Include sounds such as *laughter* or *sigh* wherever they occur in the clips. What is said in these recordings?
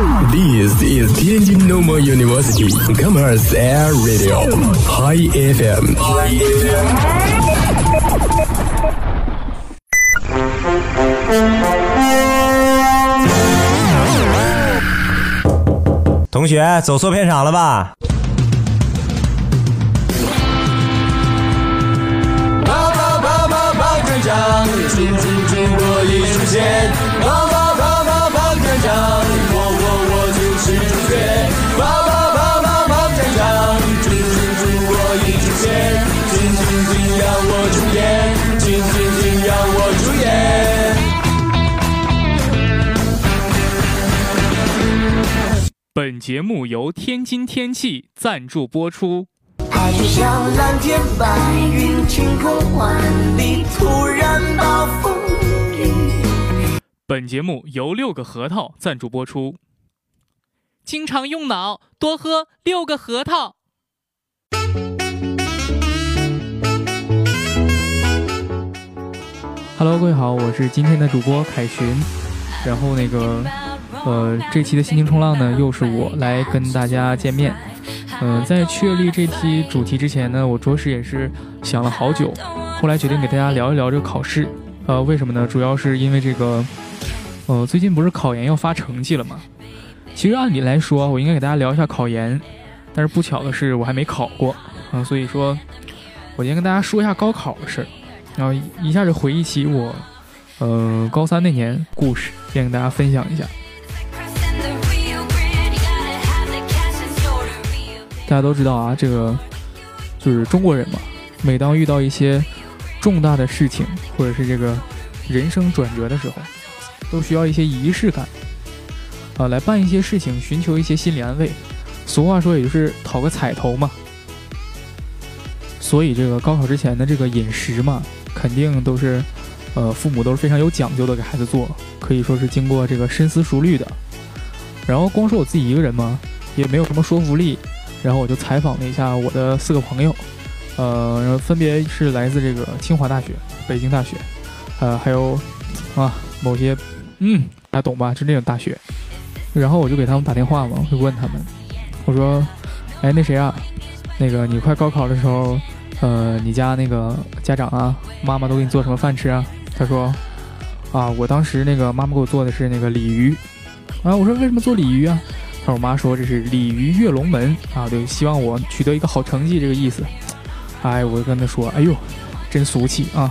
This is Tianjin Normal University Commerce Air Radio High FM。同学走错片场了吧？节目由天津天气赞助播出。海就像蓝天白云，晴空万里，突然暴风雨。本节目由六个核桃赞助播出。经常用脑，多喝六个核桃。Hello，各位好，我是今天的主播凯旋。然后那个，呃，这期的心情冲浪呢，又是我来跟大家见面。嗯、在确立这期主题之前呢，我着实也是想了好久，后来决定给大家聊一聊这个考试。呃，为什么呢？主要是因为这个，呃，最近不是考研要发成绩了吗？其实按理来说，我应该给大家聊一下考研，但是不巧的是我还没考过啊、所以说，我今天跟大家说一下高考的事儿。然后一下就回忆起我，呃，高三那年故事，先跟大家分享一下。大家都知道啊，这个就是中国人嘛，每当遇到一些重大的事情，或者是这个人生转折的时候，都需要一些仪式感啊，来办一些事情，寻求一些心理安慰。俗话说，也就是讨个彩头嘛。所以这个高考之前的这个饮食嘛，肯定都是，呃，父母都是非常有讲究的给孩子做，可以说是经过这个深思熟虑的。然后光说我自己一个人嘛，也没有什么说服力。然后我就采访了一下我的四个朋友，呃，然后分别是来自这个清华大学、北京大学，呃，还有啊某些，嗯，大家懂吧？就那种大学。然后我就给他们打电话嘛，我就问他们，我说，哎，那谁啊，那个你快高考的时候，呃，你家那个家长啊，妈妈都给你做什么饭吃啊？他说，啊，我当时那个妈妈给我做的是那个鲤鱼，啊，我说为什么做鲤鱼啊？我妈说这是鲤鱼跃龙门啊，对，希望我取得一个好成绩这个意思。哎，我就跟她说，哎呦，真俗气啊！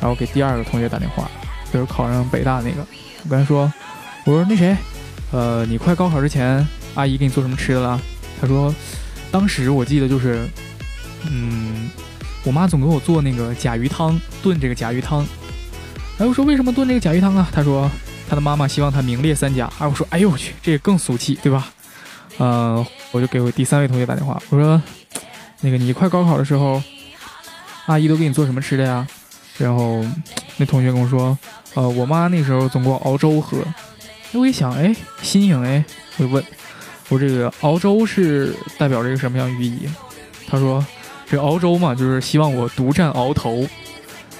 然后给第二个同学打电话，就是考上北大那个，我跟他说，我说那谁，呃，你快高考之前，阿姨给你做什么吃的了？他说，当时我记得就是，嗯，我妈总给我做那个甲鱼汤，炖这个甲鱼汤。哎，我说为什么炖这个甲鱼汤啊？他说。他的妈妈希望他名列三甲，啊，我说，哎呦我去，这也更俗气，对吧？呃，我就给我第三位同学打电话，我说，那个你快高考的时候，阿姨都给你做什么吃的呀？然后那同学跟我说，呃，我妈那时候总给我熬粥喝。我一想，哎，新颖哎，我就问，我这个熬粥是代表着一个什么样寓意？他说，这熬粥嘛，就是希望我独占鳌头。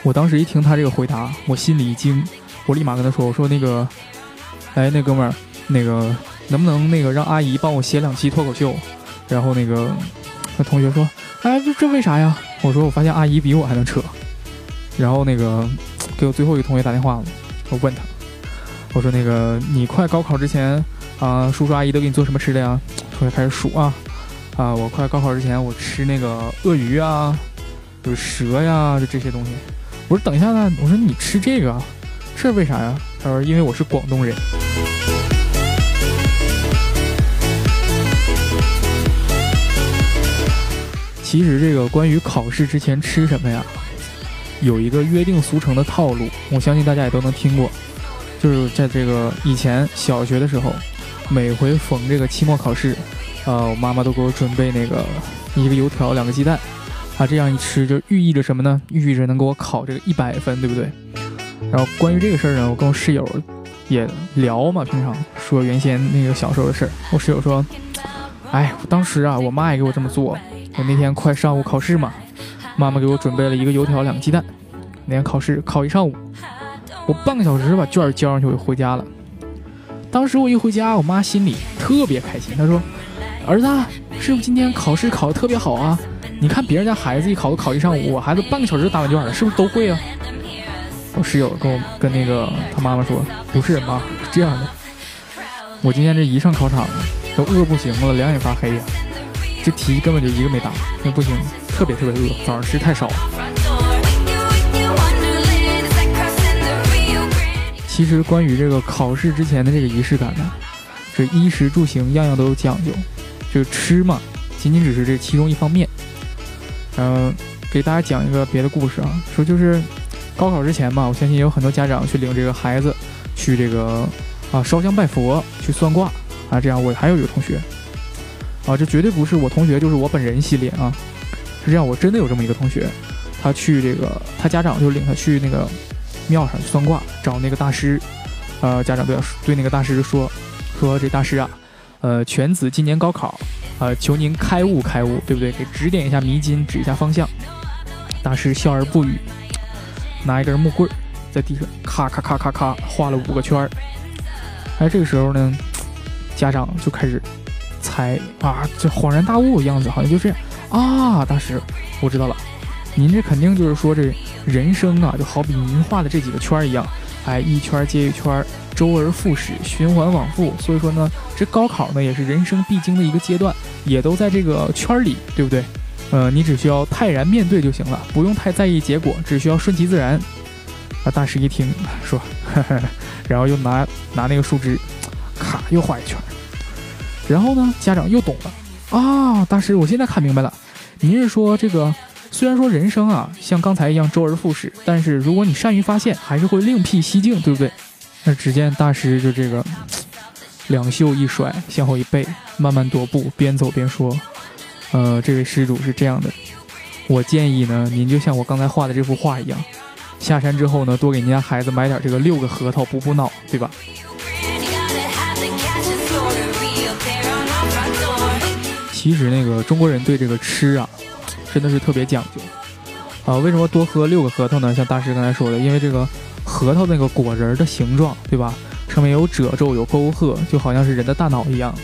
我当时一听他这个回答，我心里一惊。我立马跟他说：“我说那个，哎，那哥们儿，那个能不能那个让阿姨帮我写两期脱口秀？”然后那个那同学说：“哎，这这为啥呀？”我说：“我发现阿姨比我还能扯。”然后那个给我最后一个同学打电话了，我问他：“我说那个你快高考之前啊，叔叔阿姨都给你做什么吃的呀？”同学开始数啊啊，我快高考之前我吃那个鳄鱼啊，就是蛇呀，就这些东西。我说等一下呢，我说你吃这个。这为啥呀？他说：“因为我是广东人。”其实这个关于考试之前吃什么呀，有一个约定俗成的套路，我相信大家也都能听过。就是在这个以前小学的时候，每回逢这个期末考试，呃，我妈妈都给我准备那个一个油条，两个鸡蛋，啊，这样一吃就寓意着什么呢？寓意着能给我考这个一百分，对不对？然后关于这个事儿呢，我跟我室友也聊嘛，平常说原先那个小时候的事儿。我室友说：“哎，当时啊，我妈也给我这么做。我那天快上午考试嘛，妈妈给我准备了一个油条，两个鸡蛋。那天考试考一上午，我半个小时把卷儿交上去，我就回家了。当时我一回家，我妈心里特别开心，她说：“儿子，是不是今天考试考得特别好啊！你看别人家孩子一考都考一上午，我孩子半个小时就答完卷了，是不是都会啊？”我室友跟我跟那个他妈妈说：“不是妈，是这样的，我今天这一上考场都饿不行了，两眼发黑呀、这题根本就一个没答，那不行，特别特别饿，早上吃太少了。”其实关于这个考试之前的这个仪式感呢，这衣食住行样样都有讲究，就吃嘛，仅仅只是这其中一方面。嗯、给大家讲一个别的故事啊，说就是高考之前嘛，我相信有很多家长去领这个孩子去这个啊烧香拜佛，去算卦啊，这样我还有一个同学啊，这绝对不是我同学，就是我本人系列啊，是这样，我真的有这么一个同学，他去这个他家长就领他去那个庙上去算卦，找那个大师，呃，家长对对那个大师说，说这大师啊，呃，犬子今年高考，呃，求您开悟开悟，对不对？给指点一下迷津，指一下方向。大师笑而不语，拿一根木棍在地上咔咔咔咔咔画了五个圈儿。哎，这个时候呢，家长就开始猜啊，这恍然大悟的样子，好像就是啊，大师，我知道了，您这肯定就是说这人生啊，就好比您画的这几个圈一样，哎，一圈接一圈，周而复始，循环往复。所以说呢，这高考呢也是人生必经的一个阶段，也都在这个圈里，对不对？呃，你只需要泰然面对就行了，不用太在意结果，只需要顺其自然。啊，大师一听说，呵呵，然后又拿拿那个树枝，咔又画一圈。然后呢，家长又懂了啊，大师，我现在看明白了，您是说这个虽然说人生啊像刚才一样周而复始，但是如果你善于发现，还是会另辟蹊径，对不对？那只见大师就这个 *tsk* 两袖一甩，向后一背，慢慢踱步，边走边说：“呃，这位施主是这样的，我建议呢，您就像我刚才画的这幅画一样，下山之后呢，多给您家孩子买点这个六个核桃补补脑，对吧？”其实那个中国人对这个吃啊，真的是特别讲究。啊，为什么多喝六个核桃呢？像大师刚才说的，因为这个核桃那个果仁的形状，对吧？上面有褶皱、有沟壑，就好像是人的大脑一样，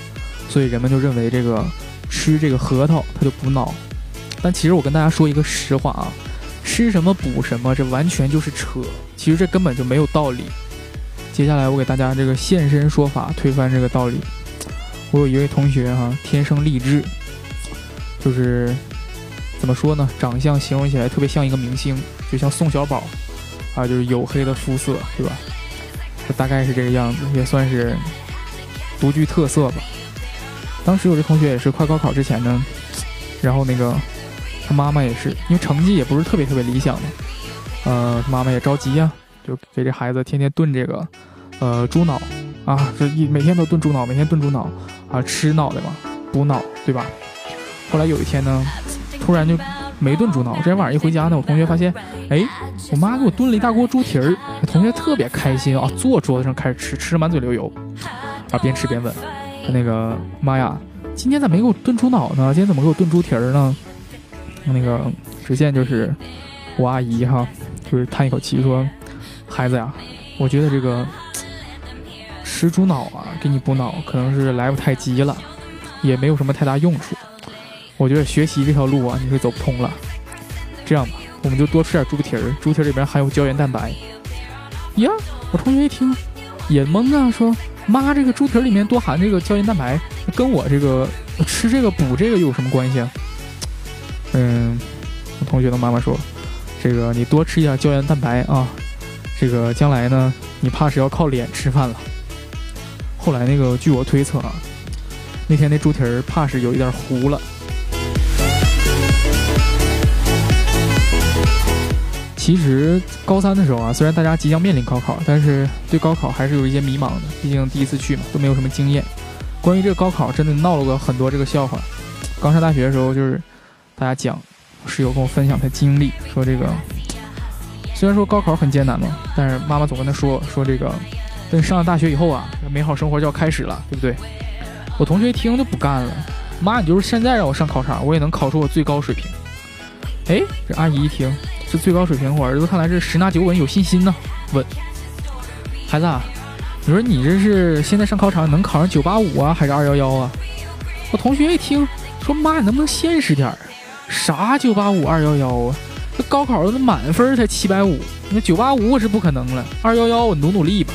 所以人们就认为这个吃这个核桃它就补脑。但其实我跟大家说一个实话啊，吃什么补什么，这完全就是扯，其实这根本就没有道理。接下来我给大家这个现身说法，推翻这个道理。我有一位同学哈、天生丽质，就是怎么说呢？长相形容起来特别像一个明星，就像宋小宝，啊，就是黝黑的肤色，对吧？他大概是这个样子，也算是独具特色吧。当时我这同学也是快高考之前呢，然后那个他妈妈也是，因为成绩也不是特别特别理想嘛，呃，他妈妈也着急呀、就给这孩子天天炖这个呃猪脑啊，这一每天都炖猪脑，每天炖猪脑啊，吃脑袋嘛，补脑，对吧？后来有一天呢，突然就没炖猪脑。这天晚上一回家呢，我同学发现，哎，我妈给我炖了一大锅猪蹄儿。同学特别开心啊，坐桌子上开始吃，吃的满嘴流油，啊，边吃边问那个妈呀，今天咋没给我炖猪脑呢？今天怎么给我炖猪蹄儿呢？那个只见就是我阿姨哈，就是叹一口气说，孩子呀，我觉得这个吃猪脑啊，给你补脑可能是来不太及了，也没有什么太大用处。我觉得学习这条路啊，你是走不通了。这样吧，我们就多吃点猪蹄儿，猪蹄儿里边含有胶原蛋白。呀，我同学一听也懵啊，说妈，这个猪蹄里面多含这个胶原蛋白，跟我这个吃这个补这个有什么关系啊？嗯，我同学的妈妈说，这个你多吃一点胶原蛋白啊，这个将来呢，你怕是要靠脸吃饭了。后来那个，据我推测啊，那天那猪蹄儿怕是有一点糊了。其实高三的时候啊，虽然大家即将面临高考，但是对高考还是有一些迷茫的，毕竟第一次去嘛，都没有什么经验。关于这个高考，真的闹了个很多这个笑话。刚上大学的时候，就是大家讲，室友跟我分享他经历，说这个虽然说高考很艰难嘛，但是妈妈总跟他说说这个，等上了大学以后啊，美好生活就要开始了，对不对？我同学一听就不干了，妈，你就是现在让我上考场，我也能考出我最高水平。哎，这阿姨一听。这最高水平，我儿子看来是十拿九稳，有信心呢。稳孩子啊，你说你这是现在上考场能考上九八五啊，还是二幺幺啊？我同学一听说，妈，你能不能现实点儿？啥九八五、二幺幺啊？这高考的满分才七百五，那九八五我是不可能了，二幺幺我努努力吧。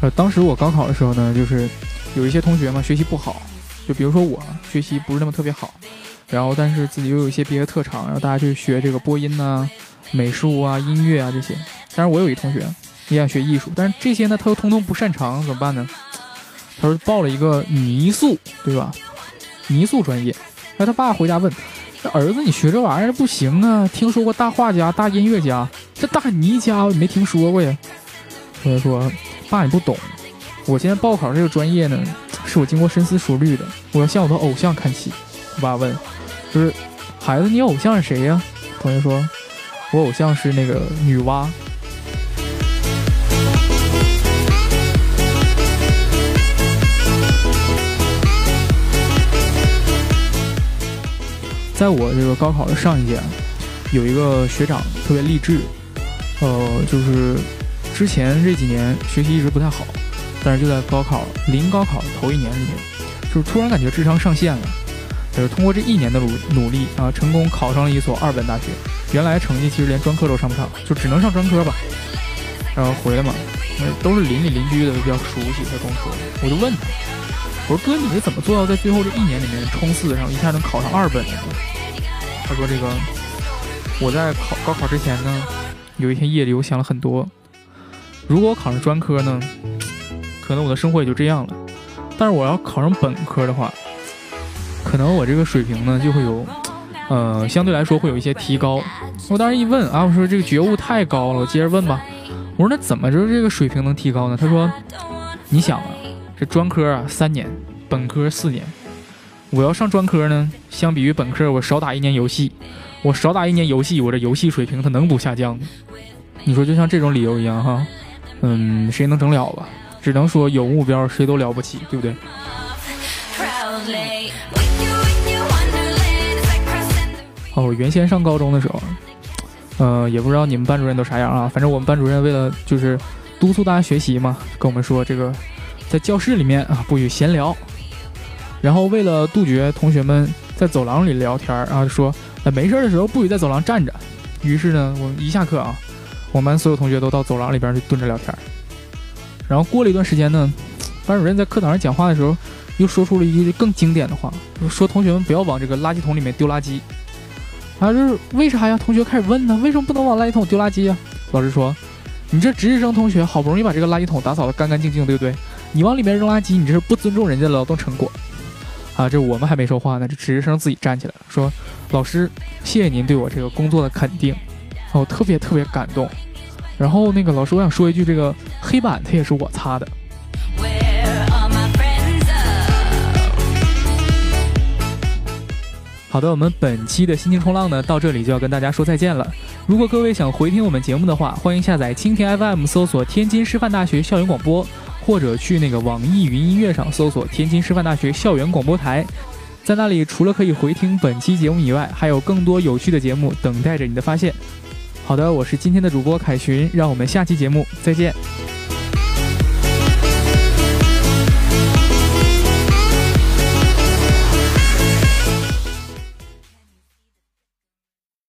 呃，当时我高考的时候呢，就是有一些同学嘛学习不好，就比如说我学习不是那么特别好，然后但是自己又有一些别的特长，然后大家去学这个播音呐、美术啊、音乐啊这些。但是我有一同学也想学艺术，但是这些呢他又通通不擅长，怎么办呢？他说报了一个泥塑，对吧？泥塑专业。然后他爸回家问：“这儿子，你学这玩意儿不行啊？听说过大画家、大音乐家，这大泥家我没听说过呀。”同学说：“爸，你不懂，我现在报考这个专业呢，我经过深思熟虑的，我要向我的偶像看齐。”我爸问：“就是孩子，你偶像是谁呀？”同学说：“我偶像是那个女娲。”在我这个高考的上一届，有一个学长特别励志，呃，就是之前这几年学习一直不太好，但是就在高考临高考头一年里面，就是突然感觉智商上线了，就是通过这一年的努努力啊，成功考上了一所二本大学。原来成绩其实连专科都上不上，就只能上专科吧。然后回来嘛，都是邻里邻居的，比较熟悉。他跟我说，我就问他。我说哥，你是怎么做到在最后这一年里面冲刺，然后一下能考上二本的？他说这个我在考高考之前呢，有一天夜里我想了很多，如果我考上专科呢，可能我的生活也就这样了。但是我要考上本科的话，可能我这个水平呢就会有，呃，相对来说会有一些提高。我当时一问啊，我说这个觉悟太高了，我接着问吧。我说那怎么着这个水平能提高呢？他说，你想啊。这专科啊三年，本科四年。我要上专科呢，相比于本科，我少打一年游戏，我少打一年游戏，我这游戏水平它能不下降吗？你说就像这种理由一样哈，嗯，谁能整了吧？只能说有目标谁都了不起，对不对？哦，原先上高中的时候，呃，也不知道你们班主任都啥样啊，反正我们班主任为了就是督促大家学习嘛，跟我们说这个。在教室里面啊，不许闲聊。然后为了杜绝同学们在走廊里聊天啊，说那没事的时候不许在走廊站着。于是呢，我们一下课啊，我们班所有同学都到走廊里边去蹲着聊天。然后过了一段时间呢，班主任在课堂上讲话的时候，又说出了一句更经典的话，说同学们不要往这个垃圾桶里面丢垃圾。啊，这是为啥呀？同学开始问呢，为什么不能往垃圾桶丢垃圾呀？老师说，你这值日生同学好不容易把这个垃圾桶打扫的干干净净，对不对？你往里面扔垃圾，你这是不尊重人家的劳动成果，啊！这我们还没说话呢，这值日生自己站起来了，说：“老师，谢谢您对我这个工作的肯定，我特别特别感动。”然后那个老师，我想说一句，这个黑板它也是我擦的。好的，我们本期的心情冲浪呢，到这里就要跟大家说再见了。如果各位想回听我们节目的话，欢迎下载蜻蜓 FM，搜索天津师范大学校园广播。或者去那个网易云音乐上搜索天津师范大学校园广播台，在那里除了可以回听本期节目以外，还有更多有趣的节目等待着你的发现。好的，我是今天的主播凯旋，让我们下期节目再见。